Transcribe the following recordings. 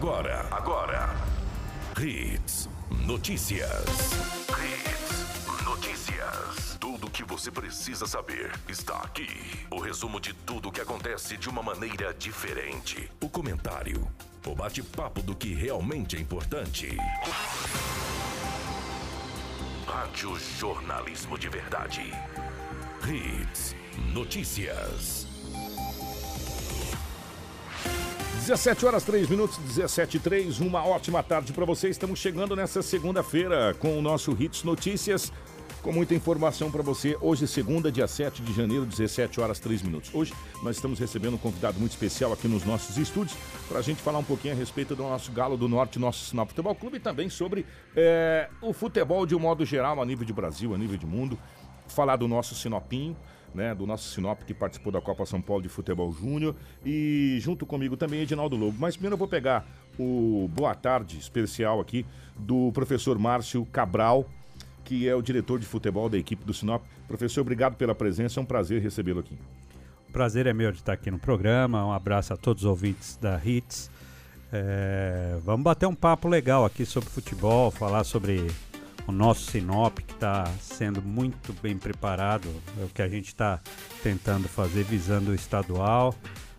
Agora, agora. Hits Notícias. Hits Notícias. Tudo o que você precisa saber está aqui. O resumo de tudo o que acontece de uma maneira diferente. O comentário. O bate-papo do que realmente é importante. Rádio Jornalismo de Verdade. Hits Notícias. 17 horas 3 minutos, 17 e 3. Uma ótima tarde para você. Estamos chegando nessa segunda-feira com o nosso Hits Notícias. Com muita informação para você. Hoje, segunda, dia 7 de janeiro, 17 horas 3 minutos. Hoje, nós estamos recebendo um convidado muito especial aqui nos nossos estúdios para a gente falar um pouquinho a respeito do nosso Galo do Norte, nosso Sinal Futebol Clube e também sobre é, o futebol de um modo geral, a nível de Brasil, a nível de mundo. Falar do nosso Sinopinho né, do nosso Sinop que participou da Copa São Paulo de Futebol Júnior e junto comigo também Edinaldo Lobo. Mas primeiro eu vou pegar o boa tarde especial aqui do professor Márcio Cabral, que é o diretor de futebol da equipe do Sinop. Professor, obrigado pela presença, é um prazer recebê-lo aqui. O prazer é meu de estar aqui no programa. Um abraço a todos os ouvintes da Hits. É, vamos bater um papo legal aqui sobre futebol, falar sobre o nosso Sinop, que está sendo muito bem preparado, é o que a gente está tentando fazer visando o estadual,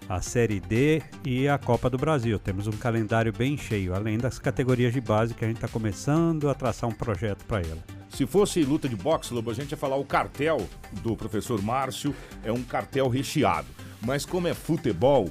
a Série D e a Copa do Brasil. Temos um calendário bem cheio, além das categorias de base que a gente está começando a traçar um projeto para ela. Se fosse luta de boxe, Lobo, a gente ia falar o cartel do professor Márcio é um cartel recheado. Mas como é futebol,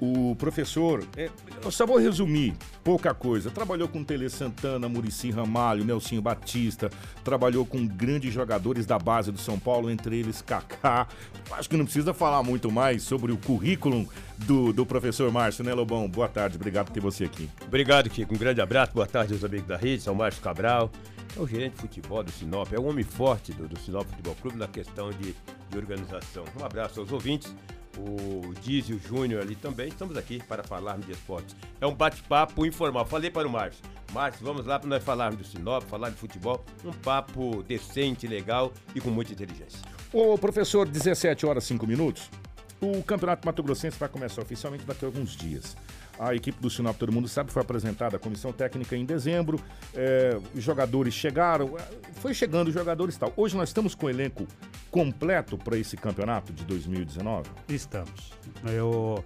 o professor, é, eu só vou resumir pouca coisa. Trabalhou com Tele Santana, Murici Ramalho, Nelsinho Batista, trabalhou com grandes jogadores da base do São Paulo, entre eles Kaká. Acho que não precisa falar muito mais sobre o currículo do, do professor Márcio, né, Lobão? Boa tarde, obrigado por ter você aqui. Obrigado, Kiko. Um grande abraço, boa tarde aos amigos da rede, São Márcio Cabral. É o gerente de futebol do Sinop, é um homem forte do, do Sinop Futebol Clube na questão de, de organização. Um abraço aos ouvintes o Dizio Júnior ali também. Estamos aqui para falarmos de esportes. É um bate-papo informal. Falei para o Márcio. Márcio, vamos lá para nós falarmos do Sinop, falar de futebol. Um papo decente, legal e com muita inteligência. Ô, professor, 17 horas 5 minutos. O Campeonato Mato Grossense vai começar oficialmente daqui a alguns dias. A equipe do Sinop, todo mundo sabe, foi apresentada à comissão técnica em dezembro. É, os jogadores chegaram, é, foi chegando os jogadores e tal. Hoje nós estamos com o elenco completo para esse campeonato de 2019? Estamos. Eu,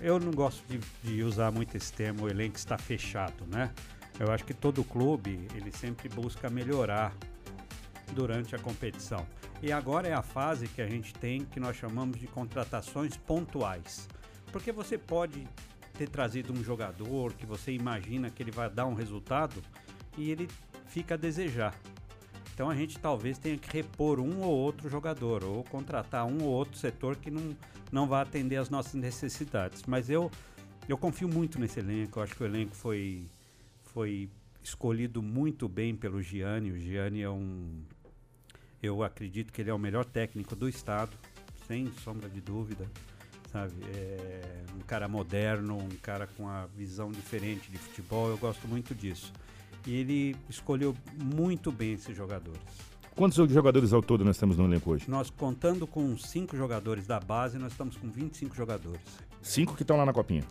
eu não gosto de, de usar muito esse termo, o elenco está fechado, né? Eu acho que todo clube, ele sempre busca melhorar durante a competição. E agora é a fase que a gente tem que nós chamamos de contratações pontuais. Porque você pode ter trazido um jogador que você imagina que ele vai dar um resultado e ele fica a desejar. Então a gente talvez tenha que repor um ou outro jogador ou contratar um ou outro setor que não, não vai atender às nossas necessidades. Mas eu, eu confio muito nesse elenco. Eu acho que o elenco foi, foi escolhido muito bem pelo Gianni. O Gianni é um. Eu acredito que ele é o melhor técnico do estado, sem sombra de dúvida sabe? É um cara moderno, um cara com uma visão diferente de futebol, eu gosto muito disso. E ele escolheu muito bem esses jogadores. Quantos jogadores ao todo nós temos no elenco hoje? Nós, contando com cinco jogadores da base, nós estamos com 25 jogadores. Cinco que estão lá na copinha?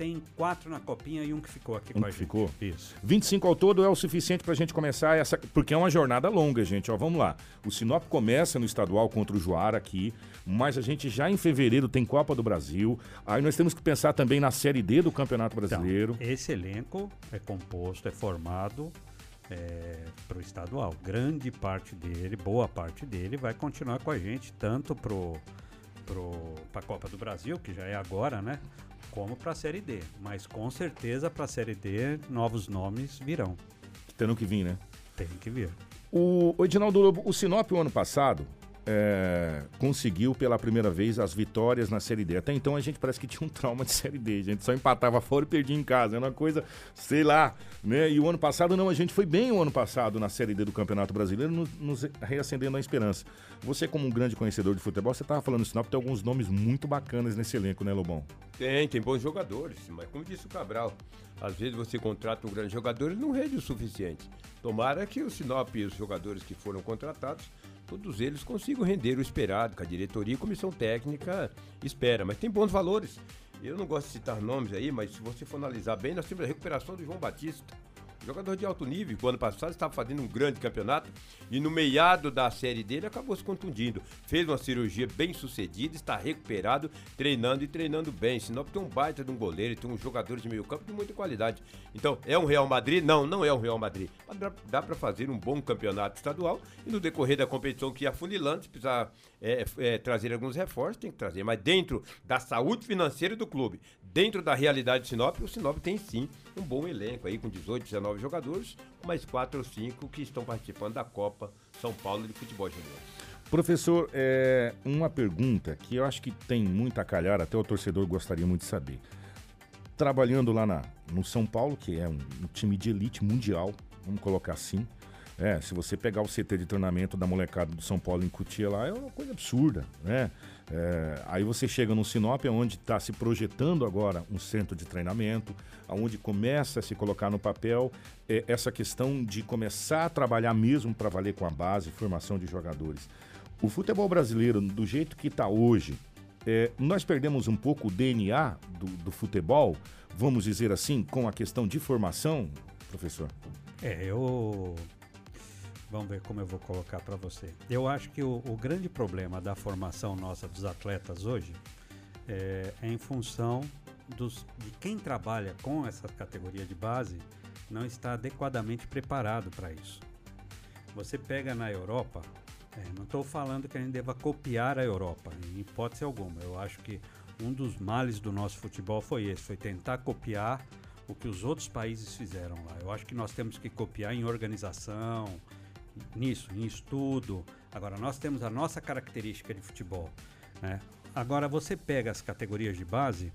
Tem quatro na copinha e um que ficou aqui um com a gente. ficou? Isso. 25 ao todo é o suficiente para a gente começar essa. Porque é uma jornada longa, gente. Ó, vamos lá. O Sinop começa no estadual contra o Joara aqui, mas a gente já em fevereiro tem Copa do Brasil. Aí nós temos que pensar também na Série D do Campeonato Brasileiro. Então, esse elenco é composto, é formado é, para o estadual. Grande parte dele, boa parte dele, vai continuar com a gente, tanto pro para a Copa do Brasil, que já é agora, né? Como para a Série D. Mas com certeza para a Série D novos nomes virão. Tendo que vir, né? Tem que vir. O, o Edinaldo Lobo, o Sinop o ano passado é, conseguiu pela primeira vez as vitórias na Série D. Até então a gente parece que tinha um trauma de Série D. A gente só empatava fora e perdia em casa. Era uma coisa, sei lá, né? E o ano passado não, a gente foi bem o ano passado na Série D do Campeonato Brasileiro, nos, nos reacendendo a esperança. Você, como um grande conhecedor de futebol, você estava falando Sinop, tem alguns nomes muito bacanas nesse elenco, né, Lobão? Tem, tem bons jogadores, mas como disse o Cabral, às vezes você contrata um grande jogador e não rende o suficiente. Tomara que o Sinop e os jogadores que foram contratados todos eles consigam render o esperado, que a diretoria e comissão técnica espera. Mas tem bons valores. Eu não gosto de citar nomes aí, mas se você for analisar bem, nós temos a recuperação do João Batista. Jogador de alto nível, o ano passado estava fazendo um grande campeonato e no meiado da série dele acabou se contundindo. Fez uma cirurgia bem sucedida, está recuperado, treinando e treinando bem. Sinop tem um baita de um goleiro, tem um jogador de meio campo de muita qualidade. Então, é um Real Madrid? Não, não é um Real Madrid. Mas dá para fazer um bom campeonato estadual e no decorrer da competição que ia afunilando, se precisar é, é, trazer alguns reforços, tem que trazer. Mas dentro da saúde financeira do clube, dentro da realidade de Sinop, o Sinop tem sim um bom elenco aí com 18, 19 jogadores, mais 4 ou 5 que estão participando da Copa São Paulo de Futebol Junior. Professor, é, uma pergunta que eu acho que tem muito a calhar, até o torcedor gostaria muito de saber. Trabalhando lá na, no São Paulo, que é um, um time de elite mundial, vamos colocar assim, é, se você pegar o CT de treinamento da molecada do São Paulo em Cutia lá, é uma coisa absurda, né? É, aí você chega no Sinop, onde está se projetando agora um centro de treinamento, onde começa a se colocar no papel é, essa questão de começar a trabalhar mesmo para valer com a base, formação de jogadores. O futebol brasileiro, do jeito que está hoje, é, nós perdemos um pouco o DNA do, do futebol, vamos dizer assim, com a questão de formação, professor? É, eu Vamos ver como eu vou colocar para você. Eu acho que o, o, grande problema da formação nossa dos atletas hoje é, é em função dos, de quem trabalha com essa categoria de base não está adequadamente preparado para isso. Você pega na Europa, é, não estou falando que a gente deva copiar a Europa, em hipótese alguma. Eu acho que um dos males do nosso futebol foi esse, foi tentar copiar o que os outros países fizeram lá. Eu acho que nós temos que copiar em organização, nisso, em estudo. Agora, nós temos a nossa característica de futebol. Né? Agora, você pega as categorias de base.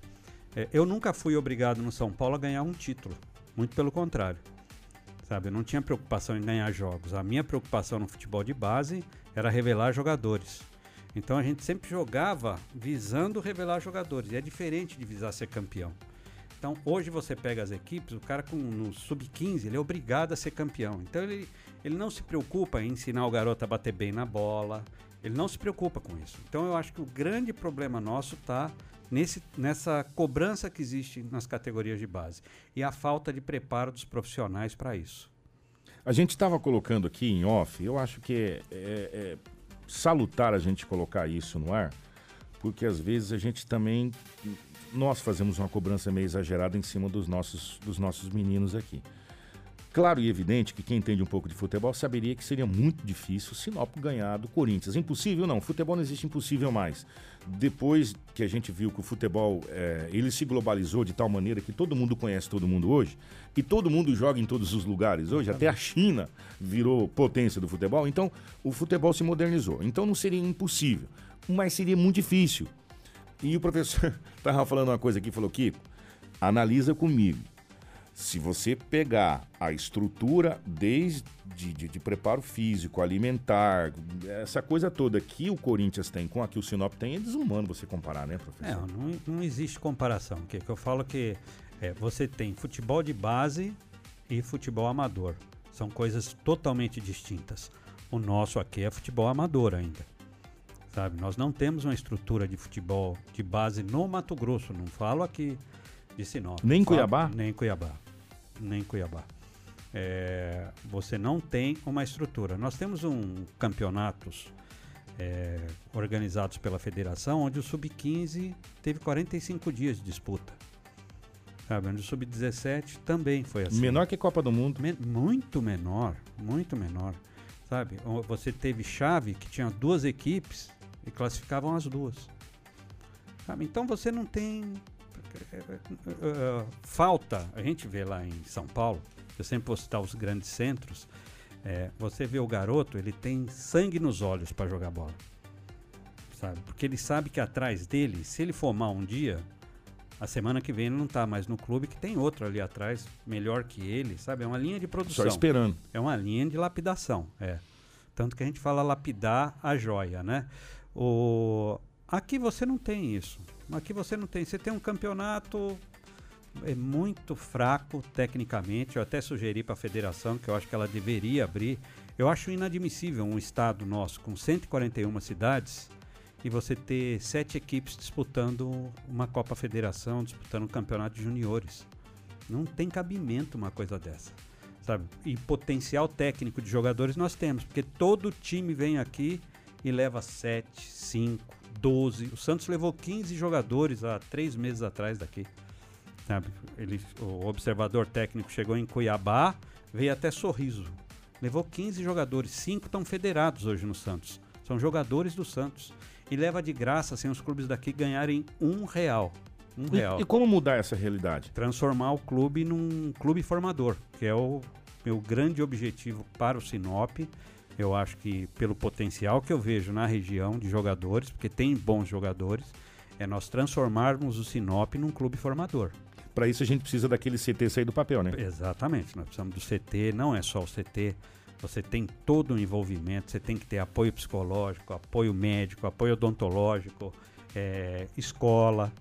É, eu nunca fui obrigado no São Paulo a ganhar um título. Muito pelo contrário. Sabe, eu não tinha preocupação em ganhar jogos. A minha preocupação no futebol de base era revelar jogadores. Então a gente sempre jogava visando revelar jogadores. E é diferente de visar ser campeão. Então hoje você pega as equipes, o cara com no sub-15, ele é obrigado a ser campeão. Então ele, ele não se preocupa em ensinar o garoto a bater bem na bola, ele não se preocupa com isso. Então eu acho que o grande problema nosso está nesse, nessa cobrança que existe nas categorias de base e a falta de preparo dos profissionais para isso. A gente estava colocando aqui em off, eu acho que é, é, é salutar a gente colocar isso no ar, porque às vezes a gente também nós fazemos uma cobrança meio exagerada em cima dos nossos, dos nossos meninos aqui. Claro e evidente que quem entende um pouco de futebol saberia que seria muito difícil o Sinop ganhar do Corinthians. Impossível não, futebol não existe impossível mais. Depois que a gente viu que o futebol é, ele se globalizou de tal maneira que todo mundo conhece todo mundo hoje e todo mundo joga em todos os lugares hoje, até a China virou potência do futebol, então o futebol se modernizou. Então não seria impossível, mas seria muito difícil. E o professor estava falando uma coisa aqui, falou, Kiko, analisa comigo se você pegar a estrutura desde de, de, preparo físico, alimentar, essa coisa toda que o Corinthians tem com a que o Sinop tem, é desumano você comparar, né, professor? É, não, não existe comparação. Que, que eu falo que é, você tem futebol de base e futebol amador. São coisas totalmente distintas. O nosso aqui é futebol amador ainda. Sabe? Nós não temos uma estrutura de futebol de base no Mato Grosso. Não falo aqui de Sinop. Nem em Cuiabá? Nem em Cuiabá nem Cuiabá. É, você não tem uma estrutura. Nós temos um campeonatos é, organizados pela federação, onde o sub-15 teve 45 dias de disputa. Sabe, onde o sub-17 também foi assim. Menor que Copa do Mundo. Men muito menor, muito menor. Sabe, você teve chave que tinha duas equipes e classificavam as duas. Sabe? Então você não tem uh, falta, a gente vê lá em São Paulo, eu sempre vou citar os grandes centros, é, você vê o garoto, ele tem sangue nos olhos para jogar bola. Sabe? Porque ele sabe que atrás dele, se ele for mal um dia, a semana que vem ele não está mais no clube, que tem outro ali atrás, melhor que ele, sabe? É uma linha de produção. Só esperando. É uma linha de lapidação, é. Tanto que a gente fala lapidar a joia, né? O... Aqui você não tem isso. Aqui você não tem. Você tem um campeonato é muito fraco tecnicamente. Eu até sugeri para a federação que eu acho que ela deveria abrir. Eu acho inadmissível um estado nosso com 141 cidades e você ter sete equipes disputando uma Copa Federação, disputando um campeonato de juniores. Não tem cabimento uma coisa dessa. Sabe? E potencial técnico de jogadores nós temos, porque todo time vem aqui e leva 7, 5, 12. O Santos levou 15 jogadores há três meses atrás daqui. Sabe? Ele, o observador técnico chegou em Cuiabá, veio até Sorriso. Levou 15 jogadores, cinco estão federados hoje no Santos. São jogadores do Santos. E leva de graça sem os clubes daqui ganharem um real. Um real. E, e como mudar essa realidade? Transformar o clube num clube formador, que é o meu grande objetivo para o Sinop. Eu acho que pelo potencial que eu vejo na região de jogadores, porque tem bons jogadores, é nós transformarmos o Sinop num clube formador. Para isso a gente precisa daquele CT sair do papel, né? Exatamente, nós precisamos do CT, não é só o CT, você tem todo o envolvimento, você tem que ter apoio psicológico, apoio médico, apoio odontológico, é, escola.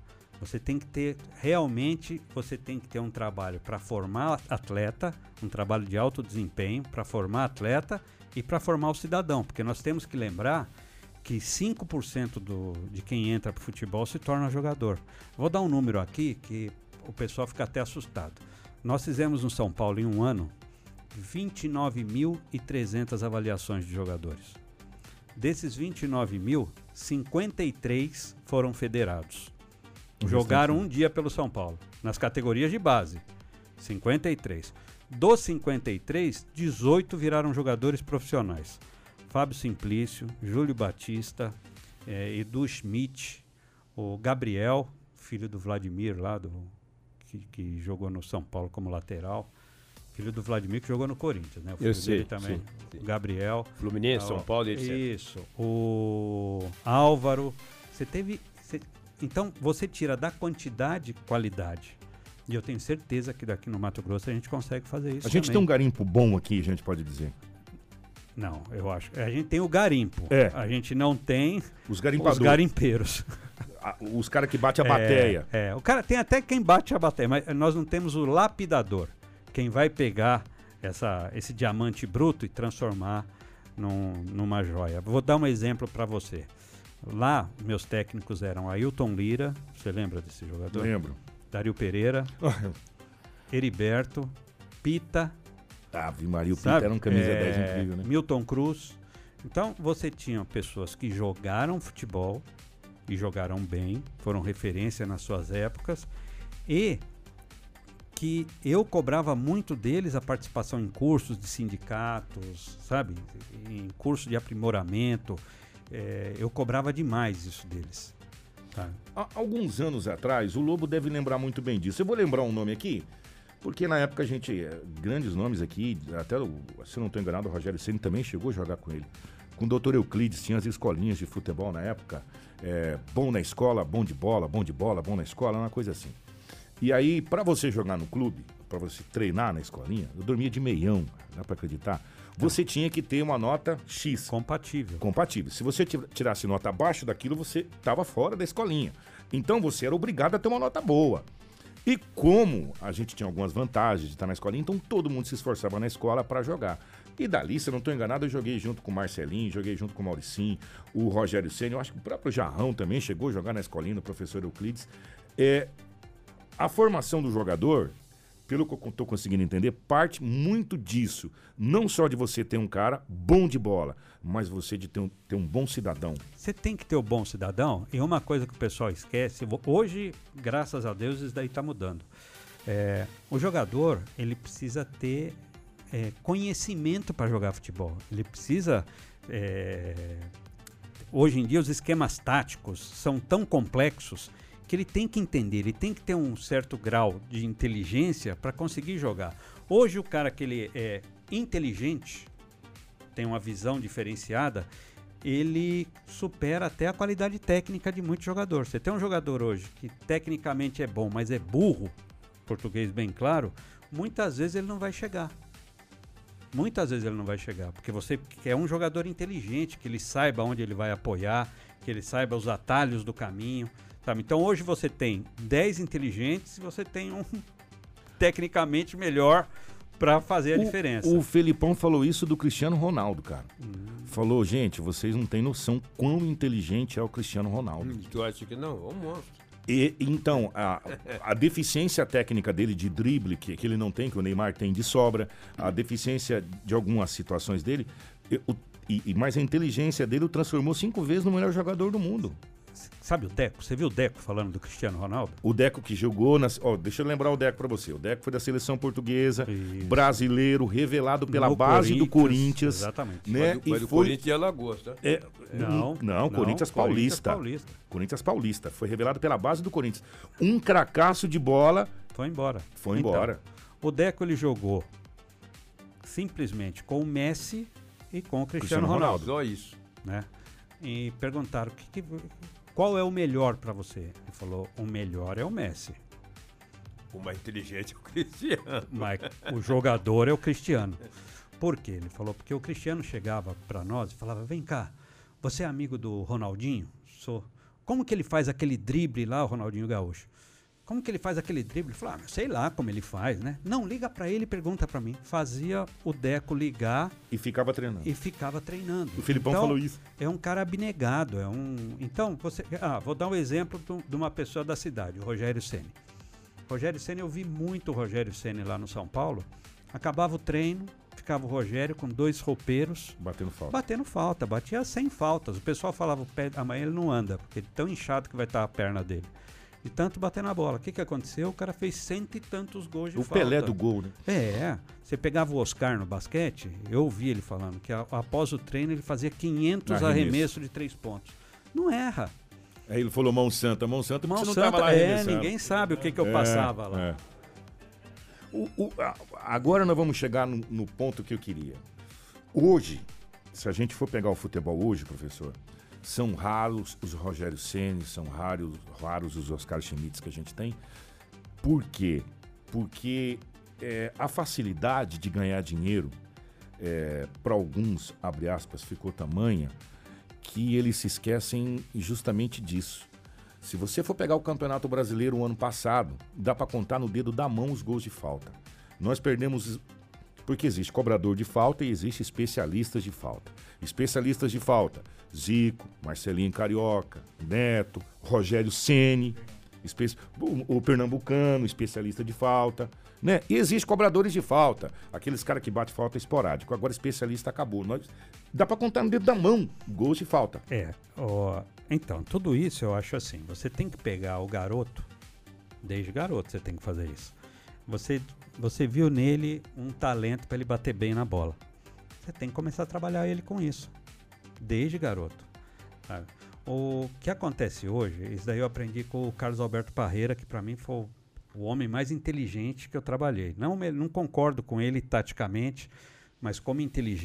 Você tem que ter, realmente, você tem que ter um trabalho para formar atleta, um trabalho de alto desempenho, para formar atleta e para formar o cidadão, porque nós temos que lembrar que 5% do, de quem entra para o futebol se torna jogador. Vou dar um número aqui que o pessoal fica até assustado. Nós fizemos no São Paulo em um ano 29.300 avaliações de jogadores. Desses 29 mil, 53 foram federados. Jogaram um dia pelo São Paulo, nas categorias de base. 53. Dos 53, 18 viraram jogadores profissionais. Fábio Simplício, Júlio Batista, eh, Edu Schmidt, o Gabriel, filho do Vladimir lá, do, que, que jogou no São Paulo como lateral filho do Vladimir, que jogou no Corinthians, né? O filho Eu sei, dele também. sim, sim. Gabriel. Fluminense, São Paulo, etc. Isso. O Álvaro. Você teve. você- então, você tira da quantidade qualidade. E eu tenho certeza que daqui no Mato Grosso a gente consegue fazer isso. A gente tem também. um garimpo bom aqui, a gente pode dizer. Não, eu acho. A gente tem o garimpo. É. A gente não tem Os os garimpeiros. a- Os caras que batem a bateia. É, é. o cara tem até quem bate a bateia, mas nós não temos o lapidador. Quem vai pegar essa, esse diamante bruto e transformar num- numa joia. Vou dar um exemplo para você. Lá, meus técnicos eram Ailton Lira, você lembra desse jogador? Lembro. Dario Pereira, Heriberto, Pita, Ave Maria, o Pita era um camisa É, 10 incrível, né? Milton Cruz. Então, você tinha pessoas que jogaram futebol e jogaram bem, foram referência nas suas épocas, e que eu cobrava muito deles a participação em cursos de sindicatos, sabe? Em cursos de aprimoramento. É, eu cobrava demais isso deles. Sabe? Há alguns anos atrás, o Lobo deve lembrar muito bem disso. Eu vou lembrar um nome aqui, porque na época a gente, eh, grandes nomes aqui, até, se não estou enganado, o Rogério Ceni também chegou a jogar com ele. Com o doutor Euclides, tinha as escolinhas de futebol na época, eh, bom na escola, bom de bola, bom de bola, bom na escola, uma coisa assim. E aí, para você jogar no clube, para você treinar na escolinha, eu dormia de meião, dá para acreditar, você tinha que ter uma nota X Compatível. compatível. Se você ti- tirasse nota abaixo daquilo, você estava fora da escolinha. Então você era obrigado a ter uma nota boa. E como a gente tinha algumas vantagens de estar na escolinha, então todo mundo se esforçava na escola para jogar. E dali, se eu não estou enganado, eu joguei junto com o Marcelinho, joguei junto com o Mauricinho, o Rogério Senna, eu acho que o próprio Jarrão também chegou a jogar na escolinha, o professor Euclides. É, a formação do jogador, pelo que eu estou conseguindo entender, parte muito disso. Não só de você ter um cara bom de bola, mas você de ter um, ter um bom cidadão. Você tem que ter o bom cidadão. E uma coisa que o pessoal esquece, hoje, graças a Deus, isso daí está mudando. É, o jogador, ele precisa ter é, conhecimento para jogar futebol. Ele precisa. é, hoje em dia, os esquemas táticos são tão complexos que ele tem que entender, ele tem que ter um certo grau de inteligência para conseguir jogar. Hoje, o cara que ele é inteligente, tem uma visão diferenciada, ele supera até a qualidade técnica de muito jogador. Você tem um jogador hoje que tecnicamente é bom, mas é burro, português bem claro, muitas vezes ele não vai chegar. Muitas vezes ele não vai chegar, porque você quer um jogador inteligente, que ele saiba onde ele vai apoiar, que ele saiba os atalhos do caminho, sabe? Então hoje você tem 10 inteligentes e você tem um tecnicamente melhor para fazer a O- diferença. O Felipão falou isso do Cristiano Ronaldo, cara. Hum. Falou, gente, vocês não têm noção quão inteligente é o Cristiano Ronaldo. Tu acha que não? É um monstro. E, então, a, a deficiência técnica dele de drible, que, que ele não tem, que o Neymar tem de sobra, a deficiência de algumas situações dele, e, o- e- e- mas a inteligência dele o transformou cinco vezes no melhor jogador do mundo. Sabe o Deco? Você viu o Deco falando do Cristiano Ronaldo? O Deco que jogou nas. Ó, deixa eu lembrar o Deco pra você. O Deco foi da seleção portuguesa, Isso. brasileiro, revelado pela No base do Corinthians. Exatamente. Né? Mas, e foi. Corinthians e Alagoas, tá? é, Não, não, Corinthians Paulista. Paulista. Corinthians Paulista. Foi revelado pela base do Corinthians. Um cracaço de bola Foi embora. foi Então, embora. O Deco ele jogou simplesmente com o Messi e com o Cristiano, Cristiano Ronaldo, Só isso. né? E perguntaram o que, que- qual é o melhor para você? Ele falou: "O melhor é o Messi, O mais inteligente é o Cristiano. mas o jogador é o Cristiano". Por quê? Ele falou porque o Cristiano chegava para nós e falava: "Vem cá, você é amigo do Ronaldinho?" Sou. Como que ele faz aquele drible lá, o Ronaldinho Gaúcho? Como que ele faz aquele drible? Ele falou, ah, sei lá como ele faz, né? Não, liga pra ele e pergunta pra mim. Fazia o Deco ligar E ficava treinando. e ficava treinando. O Filipão Então, falou isso. É um cara abnegado, é um... Então, você... Ah, vou dar um exemplo de uma pessoa da cidade, o Rogério Ceni. Rogério Ceni, eu vi muito o Rogério Ceni lá no São Paulo. Acabava o treino, ficava o Rogério com dois roupeiros, Batendo falta. batendo falta, batia sem faltas. O pessoal falava, amanhã ele não anda, porque ele é tão inchado que vai estar a perna dele. E tanto bater na bola. O que, que aconteceu? O cara fez cento e tantos gols de O falta. Pelé do gol, né? É, você pegava o Oscar no basquete, eu ouvi ele falando que a- após o treino ele fazia 500 Arremesso. arremessos de três pontos. Não erra. Aí ele falou mão santa, mão santa, Mão Santa, é, ninguém sabe o que, que eu É, passava lá. é. O- o- agora nós vamos chegar no, no ponto que eu queria. Hoje, se a gente for pegar o futebol hoje, professor, são raros os Rogério Ceni, são raros, raros os Oscar Schmitz que a gente tem. Por quê? Porque é, a facilidade de ganhar dinheiro para alguns, abre aspas, ficou tamanha que eles se esquecem justamente disso. Se você for pegar o Campeonato Brasileiro o ano passado, dá para contar no dedo da mão os gols de falta. Nós perdemos porque existe cobrador de falta e existe especialistas de falta. Especialistas de falta: Zico, Marcelinho Carioca, Neto, Rogério Ceni, o, o pernambucano, especialista de falta, né? E existe cobradores de falta, aqueles caras que bate falta esporádico. Agora especialista acabou. Nós dá para contar no dedo da mão gols de falta. É, ó, então, tudo isso eu acho assim, você tem que pegar o garoto, desde garoto você tem que fazer isso. Você, você viu nele um talento para ele bater bem na bola. Você tem que começar a trabalhar ele com isso, desde garoto. sabe? O que acontece hoje, isso daí eu aprendi com o Carlos Alberto Parreira, que para mim foi o- homem mais inteligente que eu trabalhei. Não, não concordo com ele taticamente, mas como inteligente